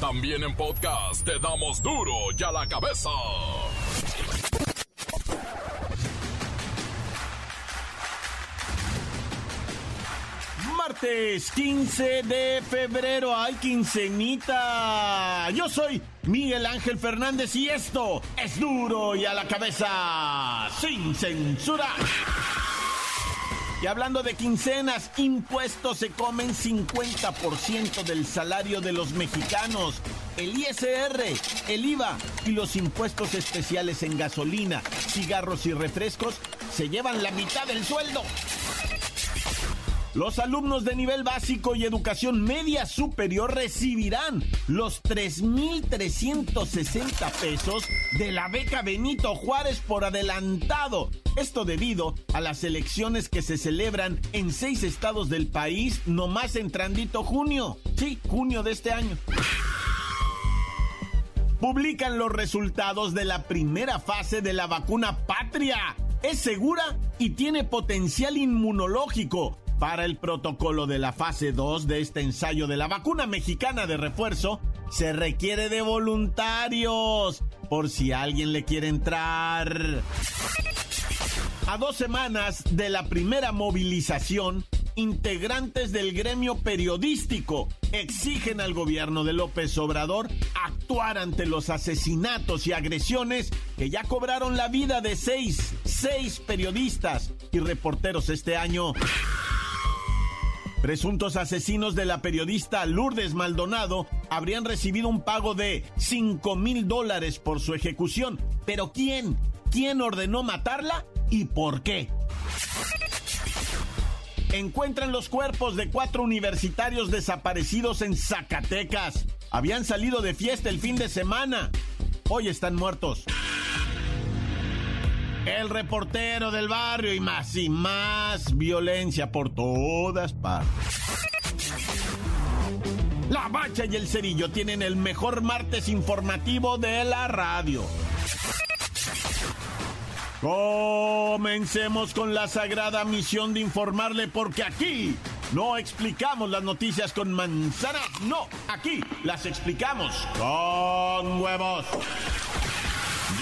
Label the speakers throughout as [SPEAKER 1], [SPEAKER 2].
[SPEAKER 1] También en podcast te damos duro y a la cabeza.
[SPEAKER 2] Martes 15 de febrero, hay quincenita. Yo soy Miguel Ángel Fernández y esto es duro y a la cabeza, sin censura. Y hablando de quincenas, impuestos se comen 50% del salario de los mexicanos. El ISR, el IVA y los impuestos especiales en gasolina, cigarros y refrescos se llevan la mitad del sueldo. Los alumnos de nivel básico y educación media superior recibirán los 3.360 pesos de la beca Benito Juárez por adelantado. Esto debido a las elecciones que se celebran en seis estados del país, nomás entrandito junio. Sí, junio de este año publican los resultados de la primera fase de la vacuna Patria. Es segura y tiene potencial inmunológico. Para el protocolo de la fase 2 de este ensayo de la vacuna mexicana de refuerzo, se requiere de voluntarios, por si alguien le quiere entrar. A dos semanas de la primera movilización, integrantes del gremio periodístico exigen al gobierno de López Obrador actuar ante los asesinatos y agresiones que ya cobraron la vida de seis, seis periodistas y reporteros este año. Presuntos asesinos de la periodista Lourdes Maldonado habrían recibido un pago de 5 mil dólares por su ejecución. Pero ¿quién? ¿Quién ordenó matarla y por qué? Encuentran los cuerpos de cuatro universitarios desaparecidos en Zacatecas. Habían salido de fiesta el fin de semana. Hoy están muertos. El reportero del barrio y más y más violencia por todas partes. La Bacha y el Cerillo tienen el mejor martes informativo de la radio. Comencemos con la sagrada misión de informarle porque aquí no explicamos las noticias con manzana, no, aquí las explicamos con huevos.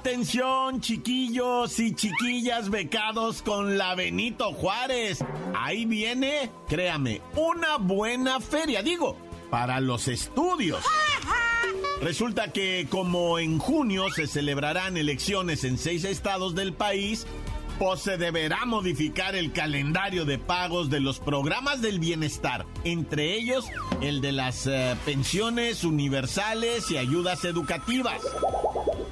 [SPEAKER 2] Atención, chiquillos y chiquillas becados con la Benito Juárez. Ahí viene, créame, una buena feria, digo, para los estudios. Resulta que como en junio se celebrarán elecciones en seis estados del país, pues se deberá modificar el calendario de pagos de los programas del bienestar, entre ellos el de las eh, pensiones universales y ayudas educativas.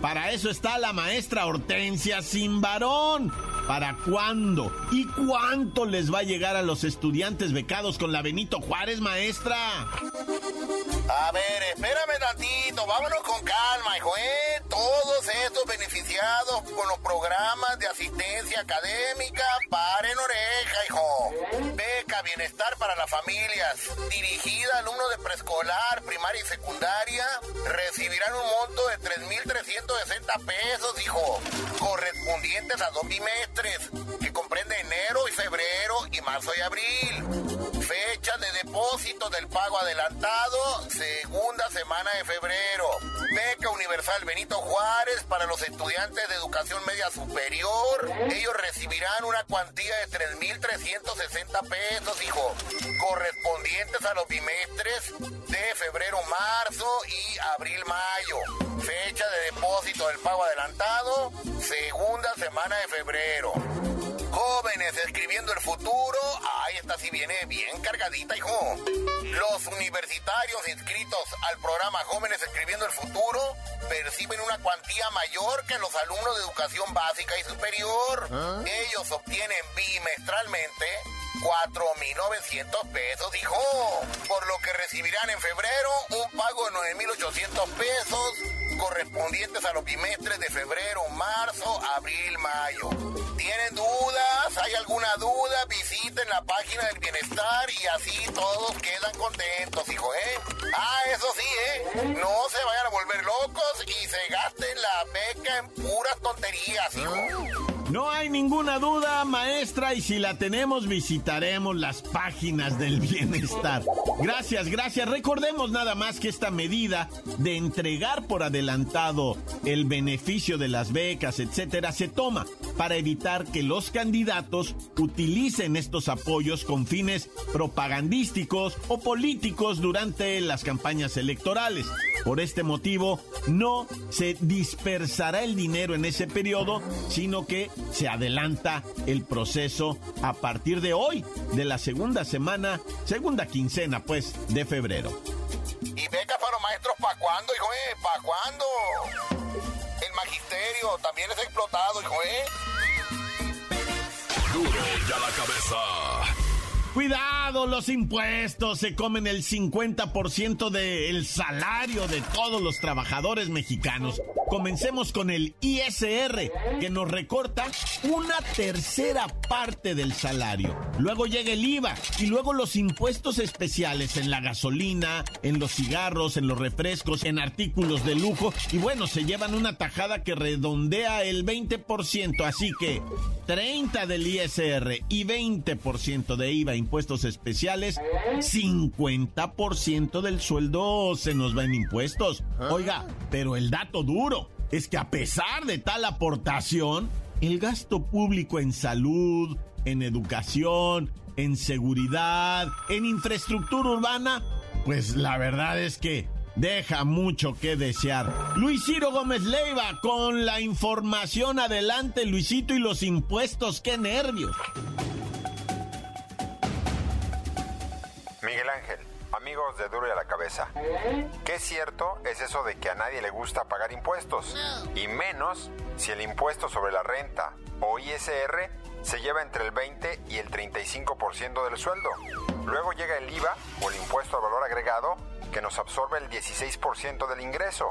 [SPEAKER 2] Para eso está la maestra Hortensia sin varón. ¿Para cuándo? ¿Y cuánto les va a llegar a los estudiantes becados con la Benito Juárez, maestra?
[SPEAKER 3] A ver, espérame tantito, vámonos con calma, hijo, ¿eh? Todos estos beneficiados con los programas de asistencia académica, paren oreja, hijo. Beca Bienestar para las Familias, dirigida a alumnos de preescolar, primaria y secundaria, recibirán un monto de 3.360 pesos, hijo, correspondientes a dos bimestres, que comprende enero y febrero y marzo y abril. Depósito del pago adelantado, segunda semana de febrero. Beca Universal Benito Juárez para los estudiantes de educación media superior. Ellos recibirán una cuantía de 3.360 pesos, hijo, correspondientes a los bimestres de febrero, marzo y abril, mayo. Fecha de depósito del pago adelantado, segunda semana de febrero. Jóvenes escribiendo el futuro. Ay, esta sí viene bien cargadita, hijo. Los universitarios inscritos al programa Jóvenes escribiendo el futuro perciben una cuantía mayor que los alumnos de educación básica y superior. Ellos obtienen bimestralmente 4.900 pesos, dijo. Por lo que recibirán en febrero un pago de 9.800 pesos correspondientes a los bimestres de febrero, marzo, abril, mayo. ¿Tienen dudas? ¿Hay alguna duda? Visiten la página del bienestar y así todos quedan contentos, hijo, ¿eh? Ah, eso sí, ¿eh? No se vayan a volver locos y se gasten la beca en puras tonterías, hijo.
[SPEAKER 2] No hay ninguna duda, maestra, y si la tenemos visitaremos las páginas del bienestar. Gracias, gracias. Recordemos nada más que esta medida de entregar por adelantado el beneficio de las becas, etcétera, se toma para evitar que los candidatos utilicen estos apoyos con fines propagandísticos o políticos durante las campañas electorales. Por este motivo, no se dispersará el dinero en ese periodo, sino que se adelanta el proceso a partir de hoy, de la segunda semana, segunda quincena, pues, de febrero.
[SPEAKER 3] ¿Y beca para maestros para cuándo, hijo? ¿Para cuándo? Magisterio también es explotado, hijo, ¿eh?
[SPEAKER 1] Duro ya la cabeza.
[SPEAKER 2] Cuidado, los impuestos se comen el 50% del salario de todos los trabajadores mexicanos. Comencemos con el ISR, que nos recorta una tercera parte del salario. Luego llega el IVA y luego los impuestos especiales en la gasolina, en los cigarros, en los refrescos, en artículos de lujo. Y bueno, se llevan una tajada que redondea el 20%. Así que 30 del ISR y 20% de IVA impuestos especiales, 50% del sueldo se nos va en impuestos. Oiga, pero el dato duro es que a pesar de tal aportación, el gasto público en salud, en educación, en seguridad, en infraestructura urbana, pues la verdad es que deja mucho que desear. Luis Ciro Gómez Leiva con la información adelante, Luisito, y los impuestos, qué nervios.
[SPEAKER 4] Miguel Ángel, amigos de Duro y a la Cabeza. ¿Qué cierto es eso de que a nadie le gusta pagar impuestos? Y menos si el impuesto sobre la renta o ISR se lleva entre el 20 y el 35% del sueldo. Luego llega el IVA o el impuesto al valor agregado que nos absorbe el 16% del ingreso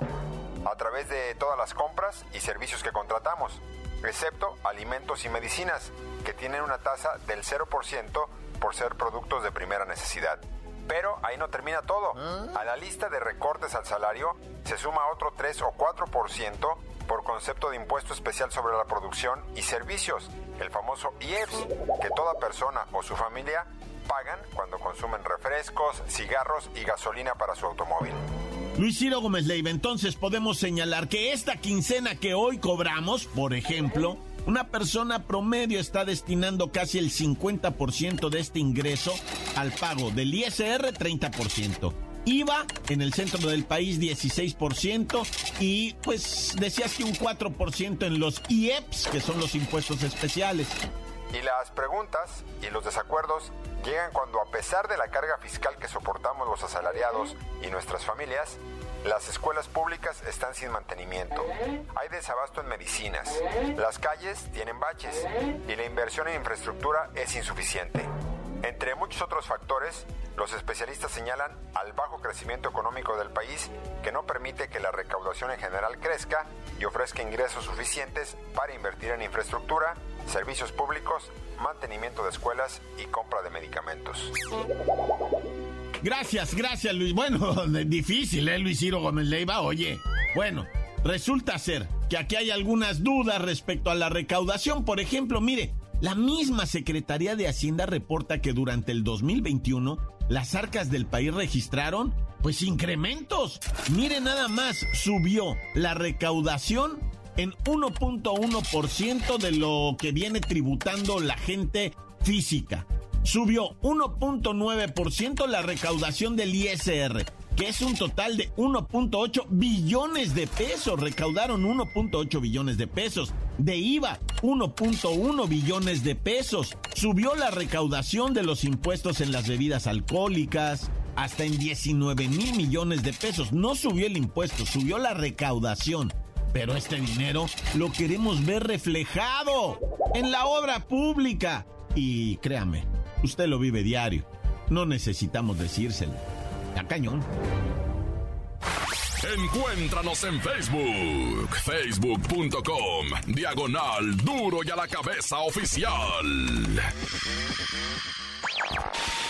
[SPEAKER 4] a través de todas las compras y servicios que contratamos, excepto alimentos y medicinas, que tienen una tasa del 0% por ser productos de primera necesidad. Pero ahí no termina todo. A la lista de recortes al salario se suma otro 3 o 4% por concepto de impuesto especial sobre la producción y servicios, el famoso IEPS, que toda persona o su familia pagan cuando consumen refrescos, cigarros y gasolina para su automóvil.
[SPEAKER 2] Luis Ciro Gómez Leiva, entonces podemos señalar que esta quincena que hoy cobramos, por ejemplo, una persona promedio está destinando casi el 50% de este ingreso al pago del ISR 30%. IVA en el centro del país 16% y pues decías que un 4% en los IEPS, que son los impuestos especiales.
[SPEAKER 4] Y las preguntas y los desacuerdos llegan cuando a pesar de la carga fiscal que soportamos los asalariados y nuestras familias, las escuelas públicas están sin mantenimiento. Hay desabasto en medicinas. Las calles tienen baches y la inversión en infraestructura es insuficiente. Entre muchos otros factores, los especialistas señalan al bajo crecimiento económico del país que no permite que la recaudación en general crezca y ofrezca ingresos suficientes para invertir en infraestructura, servicios públicos, mantenimiento de escuelas y compra de medicamentos.
[SPEAKER 2] Gracias, gracias Luis. Bueno, difícil, ¿eh, Luis Ciro Gómez Leiva? Oye, bueno, resulta ser que aquí hay algunas dudas respecto a la recaudación. Por ejemplo, mire, la misma Secretaría de Hacienda reporta que durante el 2021 las arcas del país registraron pues incrementos. Mire nada más, subió la recaudación en 1.1% de lo que viene tributando la gente física. Subió 1.9% la recaudación del ISR, que es un total de 1.8 billones de pesos. Recaudaron 1.8 billones de pesos. De IVA, 1.1 billones de pesos. Subió la recaudación de los impuestos en las bebidas alcohólicas hasta en 19 mil millones de pesos. No subió el impuesto, subió la recaudación. Pero este dinero lo queremos ver reflejado en la obra pública. Y créame, Usted lo vive diario. No necesitamos decírselo. La cañón.
[SPEAKER 1] Encuéntranos en Facebook, facebook.com, diagonal duro y a la cabeza oficial.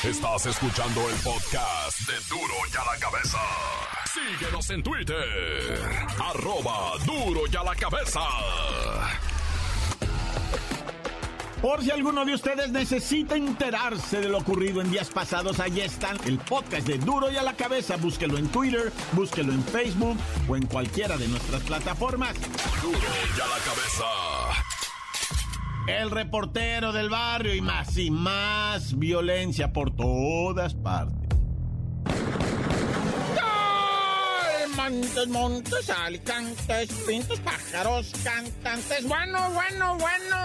[SPEAKER 1] Estás escuchando el podcast de duro y a la cabeza. Síguenos en Twitter, arroba duro y a la cabeza.
[SPEAKER 2] Por si alguno de ustedes necesita enterarse de lo ocurrido en días pasados, ahí está el podcast de Duro y a la cabeza. Búsquelo en Twitter, búsquelo en Facebook o en cualquiera de nuestras plataformas.
[SPEAKER 1] Duro y a la cabeza.
[SPEAKER 2] El reportero del barrio y más y más violencia por todas partes.
[SPEAKER 5] Montes, montes, alicantes, pintos, pájaros, cantantes. Bueno, bueno, bueno.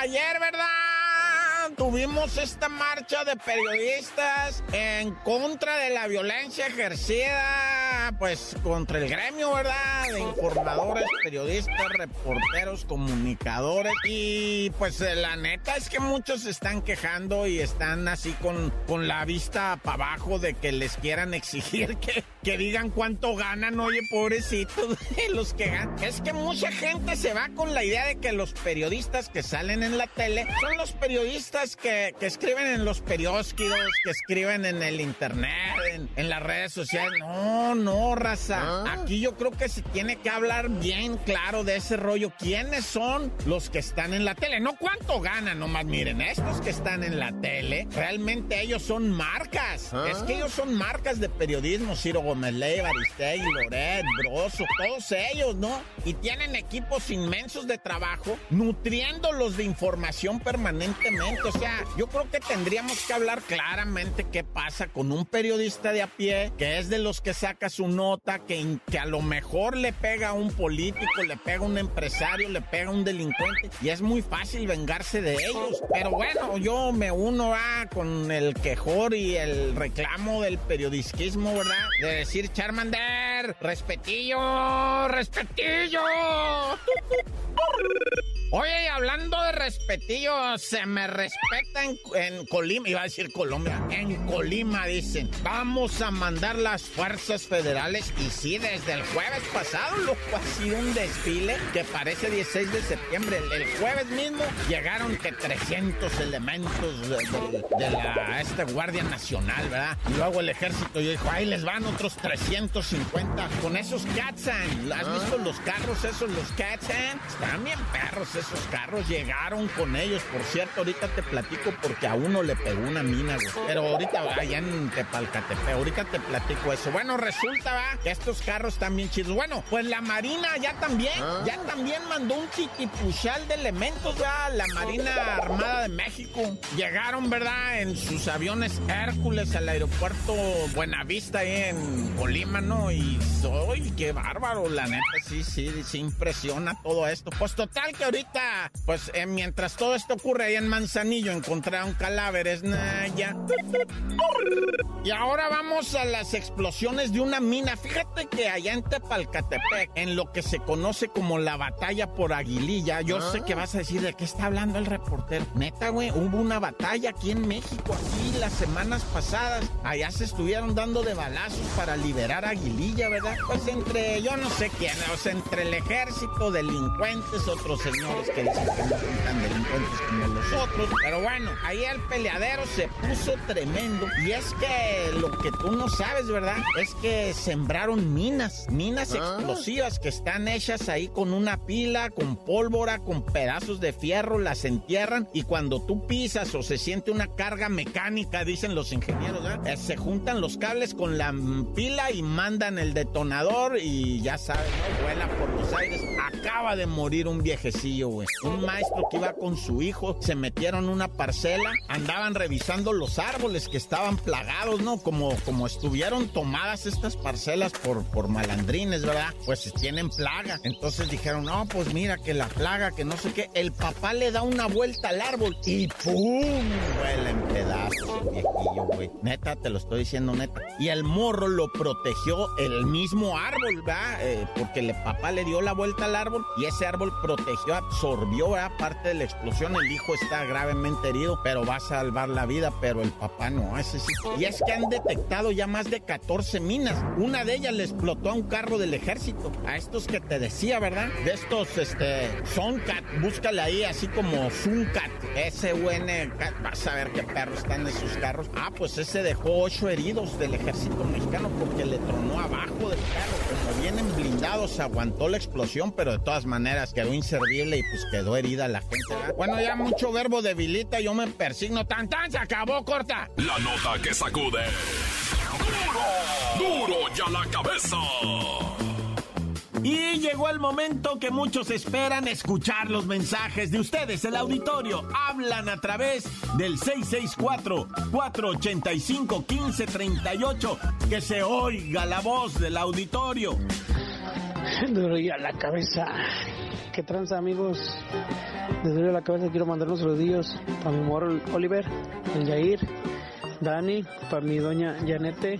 [SPEAKER 5] Ayer, ¿verdad? Tuvimos esta marcha de periodistas en contra de la violencia ejercida, pues contra el gremio, ¿verdad? De informadores, periodistas, reporteros, comunicadores. Y pues la neta es que muchos se están quejando y están así con, con la vista para abajo de que les quieran exigir que, que digan cuánto ganan, oye, pobrecitos, los que ganan. Es que mucha gente se va con la idea de que los periodistas que salen en la tele son los periodistas que, que escriben en los periódicos, que escriben en el internet, en, en las redes sociales. No, no, raza. Aquí yo creo que se tiene que hablar bien claro de ese rollo. ¿Quiénes son los que están en la tele? No cuánto ganan, nomás miren, estos que están en la tele, realmente ellos son marcas. Es que ellos son marcas de periodismo. Ciro Gómez Leiva, Aristegui, Loret, Broso, todos ellos, ¿no? Y tienen equipos inmensos de trabajo nutriéndolos de información permanentemente. O sea, yo creo que tendríamos que hablar claramente qué pasa con un periodista de a pie que es de los que saca su nota, que, que a lo mejor le pega a un político, le pega a un empresario, le pega a un delincuente y es muy fácil vengarse de ellos. Pero bueno, yo me uno a con el quejor y el reclamo del periodismo, ¿verdad? De decir, Charmander, respetillo, respetillo. Oye, hablando de respetillo, se me respeta en, en, Colima, iba a decir Colombia, en Colima dicen, vamos a mandar las fuerzas federales y sí, desde el jueves pasado, loco, ha sido un desfile que parece 16 de septiembre. El, el jueves mismo llegaron que 300 elementos de, de, de, la este Guardia Nacional, ¿verdad? Y luego el ejército y dijo, ahí les van otros 350 con esos Katsan. ¿Has visto los carros esos, los Katsan? Están bien perros esos carros, llegaron con ellos. Por cierto, ahorita te platico porque a uno le pegó una mina, güey. Pero ahorita allá en Tepalcatepe, ahorita te platico eso. Bueno, resulta, va, que estos carros bien chidos. Bueno, pues la Marina ya también, ya también mandó un chiquipuchal de elementos, la Marina Armada de México. Llegaron, ¿verdad? En sus aviones Hércules al aeropuerto Buenavista ahí en Colima, ¿no? Y soy, qué bárbaro, la neta, sí, sí, sí impresiona todo esto. Pues total que ahorita, pues eh, mientras todo esto ocurre ahí en Manzanillo, encontraron cadáveres, Naya. Y ahora vamos a las explosiones de una mina. Fíjate que allá en Tepalcatepec, en lo que se conoce como la batalla por Aguililla, yo sé que vas a decir de qué está hablando el reportero. Neta, güey, hubo una batalla aquí en México, aquí las semanas pasadas. Allá se estuvieron dando de balazos para liberar a Aguililla, ¿verdad? Pues entre, yo no sé quién, o sea, entre el ejército, delincuentes, otros que dicen que no son tan delincuentes como los otros. Pero bueno, ahí el peleadero se puso tremendo. Y es que lo que tú no sabes, ¿verdad? Es que sembraron minas, minas explosivas que están hechas ahí con una pila, con pólvora, con pedazos de fierro, las entierran y cuando tú pisas o se siente una carga mecánica, dicen los ingenieros, ¿verdad? Eh, se juntan los cables con la pila y mandan el detonador y ya sabes, ¿no? Vuela por los aires. Acaba de morir un viejecillo, Un maestro que iba con su hijo, se metieron una parcela, andaban revisando los árboles que estaban plagados, ¿no? Como, como estuvieron tomadas estas parcelas por, por malandrines, ¿verdad? Pues tienen plaga. Entonces dijeron, no, pues mira que la plaga, que no sé qué. El papá le da una vuelta al árbol y ¡pum! Vuela en pedazos viejillo, güey. Neta, te lo estoy diciendo neta. Y el morro lo protegió el mismo árbol, ¿verdad? Eh, porque el papá le dio la vuelta al árbol y ese árbol protegió, absorbió, ¿verdad? Parte de la explosión. El hijo está gravemente herido, pero va a salvar la vida, pero el papá no, ese sí. Y es que han detectado ya más de 14 minas. Una de ellas le explotó a un carro del ejército. A estos que te decía, ¿verdad? De estos, este, Soncat, búscale ahí así como Suncat, S-U-N, vas a ver qué perros están en sus carros. Ah, pues ese dejó ocho heridos del ejército mexicano porque le tronó abajo del carro. Como vienen blindados, aguantó la explosión, pero de todas maneras quedó inservible y pues quedó herida la gente. Bueno, ya mucho verbo debilita, yo me persigno. Tan, tan, se acabó, corta.
[SPEAKER 1] La nota que sacude. ¡Duro! ¡Duro ya la cabeza!
[SPEAKER 2] Y llegó el momento que muchos esperan escuchar los mensajes de ustedes. El auditorio hablan a través del 664-485-1538. Que se oiga la voz del auditorio.
[SPEAKER 6] Duro ya la cabeza. ¿Qué tranza, amigos? Desde la cabeza quiero mandar unos saludillos para mi moro Oliver, el Yair, Dani, para mi doña Janete,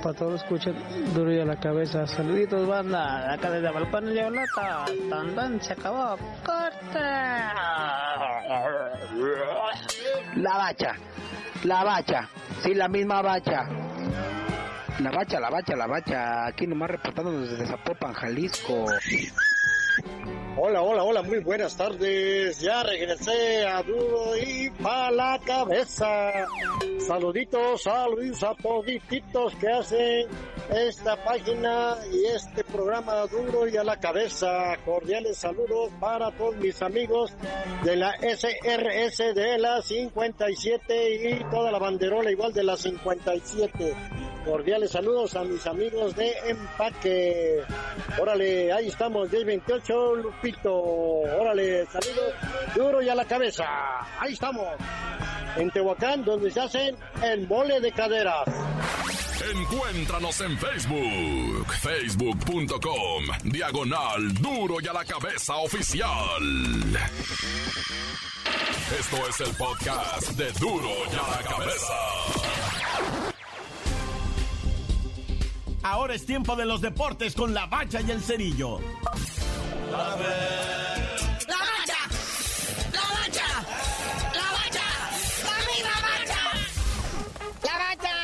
[SPEAKER 6] para todos escuchen duro y a la cabeza. Saluditos, banda. Acá desde Valpán y Violeta. Tan, se acabó. ¡Corta!
[SPEAKER 7] La bacha. La bacha. Sí, la misma bacha. La bacha, la bacha, la bacha. Aquí nomás reportando desde Zapopan, Jalisco.
[SPEAKER 8] Hola, hola, hola, muy buenas tardes. Ya regresé a Duro y pa' la cabeza. Saluditos, saludos a todititos que hacen esta página y este programa Duro y a la cabeza. Cordiales saludos para todos mis amigos de la SRS de la 57 y toda la banderola igual de la 57. Cordiales saludos a mis amigos de Empaque. Órale, ahí estamos, 1028 Lupito. Órale, saludos duro y a la cabeza. Ahí estamos. En Tehuacán, donde se hacen el mole de caderas.
[SPEAKER 1] Encuéntranos en Facebook, facebook.com, diagonal duro y a la cabeza oficial. Esto es el podcast de duro y a la cabeza.
[SPEAKER 2] Ahora es tiempo de los deportes con la bacha y el cerillo.
[SPEAKER 9] ¡La bacha! ¡La bacha! ¡La bacha! ¡La misma bacha!
[SPEAKER 5] La bacha,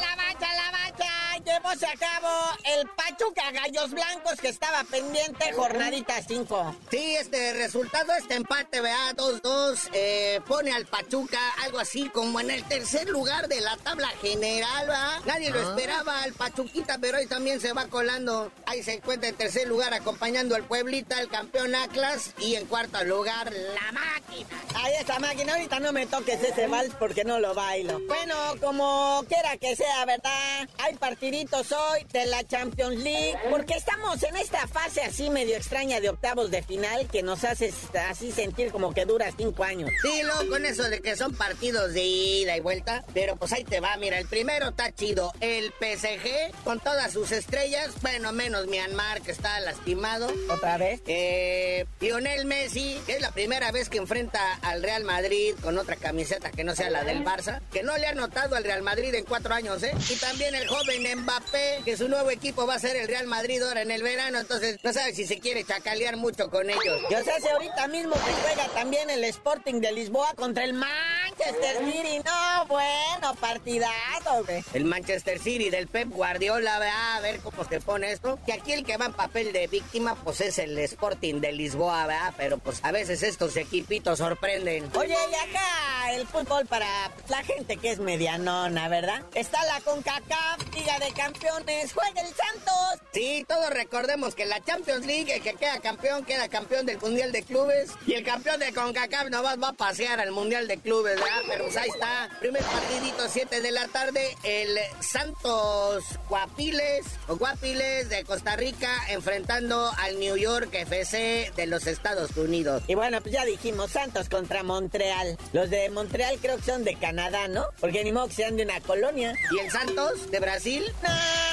[SPEAKER 5] la bacha, la bacha. Llevóse a cabo el Pachuca Gallos Blancos que estaba pendiente, jornadita 5.
[SPEAKER 10] Sí, este resultado, este empate, vea, 2-2, eh, pone al Pachuca algo así como en el tercer lugar de la tabla general, ¿va? Nadie lo esperaba al Pachuquita, pero hoy también se va colando. Ahí se encuentra en tercer lugar acompañando al Pueblita, el campeón Atlas, y en cuarto lugar, la máquina.
[SPEAKER 5] Ahí está máquina, ahorita no me toques ese vals porque no lo bailo. Bueno, como quiera que sea, ¿verdad? Hay partiditos hoy de la Champions League, porque estamos en esta fase así medio extraña de octavos de final que nos hace así sentir como que dura cinco años.
[SPEAKER 10] Sí, luego con eso de que son partidos de ida y vuelta, pero pues ahí te va, mira, el primero está chido, el PSG con todas sus estrellas, bueno, menos Myanmar que está lastimado.
[SPEAKER 5] ¿Otra vez?
[SPEAKER 10] Eh, Lionel Messi, que es la primera vez que enfrenta al Real Madrid con otra camiseta que no sea la del Barça, que no le ha notado al Real Madrid en cuatro años, ¿eh? Y también el joven Mbappé, que su nuevo equipo va a ser el Real Madrid ahora en el verano, entonces no sabe si se quiere chacalear mucho con ellos.
[SPEAKER 5] Yo sé ahorita mismo que juega también el Sporting de Lisboa contra el Manchester City. No, bueno, partidazo, güey.
[SPEAKER 10] El Manchester City del Pep Guardiola, ¿verdad? a ver cómo se pone esto. Que aquí el que va en papel de víctima, pues es el Sporting de Lisboa, ¿verdad? Pero pues a veces estos equipitos sorprenden.
[SPEAKER 5] Oye, y acá el fútbol para la gente que es medianona, ¿verdad? Está la CONCACAF, Liga de Campeones, juega el Santos.
[SPEAKER 10] Sí, todos recordemos que la Champions League, el que queda campeón, queda campeón del Mundial de Clubes. Y el campeón de CONCACAF nomás va a pasear al Mundial de Clubes, ¿verdad? Pero pues ahí está. Primer partidito, 7 de la tarde. El Santos Guapiles, o Guapiles de Costa Rica, enfrentando al New York FC de los Estados Unidos.
[SPEAKER 5] Y bueno, pues ya dijimos, Santos contra Montreal. Los de Montreal creo que son de Canadá, ¿no? Porque ni modo que sean de una colonia.
[SPEAKER 10] ¿Y el Santos de Brasil?
[SPEAKER 5] Ya.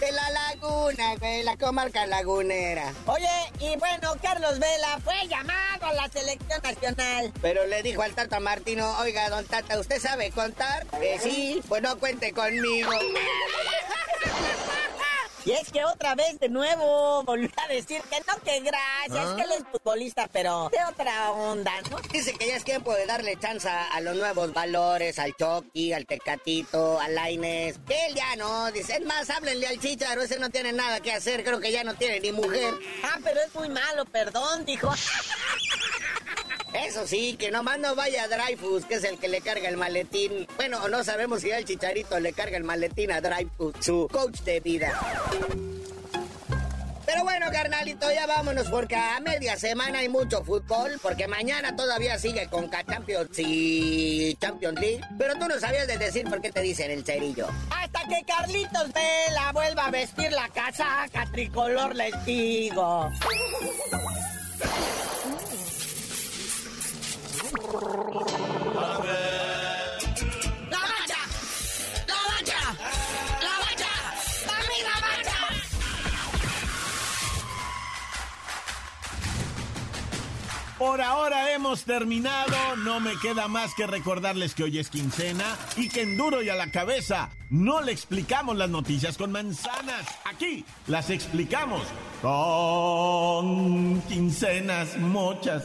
[SPEAKER 10] De la laguna, güey, la comarca lagunera. Oye, y bueno, Carlos Vela fue llamado a la selección nacional. Pero le dijo al Tata Martino, oiga, don Tata, ¿usted sabe contar? Que sí, pues no cuente conmigo. Y es que otra vez de nuevo volvió a decir que no, que gracias, que él es futbolista, pero de otra onda, ¿no? Dice que ya es tiempo de darle chance a los nuevos valores, al Chucky, al Tecatito, al Laines. Que él ya no, dice, es más, háblenle al Chicharo, ese no tiene nada que hacer, creo que ya no tiene ni mujer. Ah, pero es muy malo, perdón, dijo. Eso sí, que nomás no vaya Dreyfus, que es el que le carga el maletín. Bueno, no sabemos si el chicharito le carga el maletín a Dreyfus, su coach de vida. Pero bueno, carnalito, ya vámonos porque a media semana hay mucho fútbol, porque mañana todavía sigue con Champions y Champions League. Pero tú no sabías de decir por qué te dicen el cerillo. Hasta que Carlitos Vela vuelva a vestir la casaca tricolor, les digo.
[SPEAKER 2] Por ahora hemos terminado. No me queda más que recordarles que hoy es quincena y que en duro y a la cabeza no le explicamos las noticias con manzanas. Aquí las explicamos con quincenas mochas.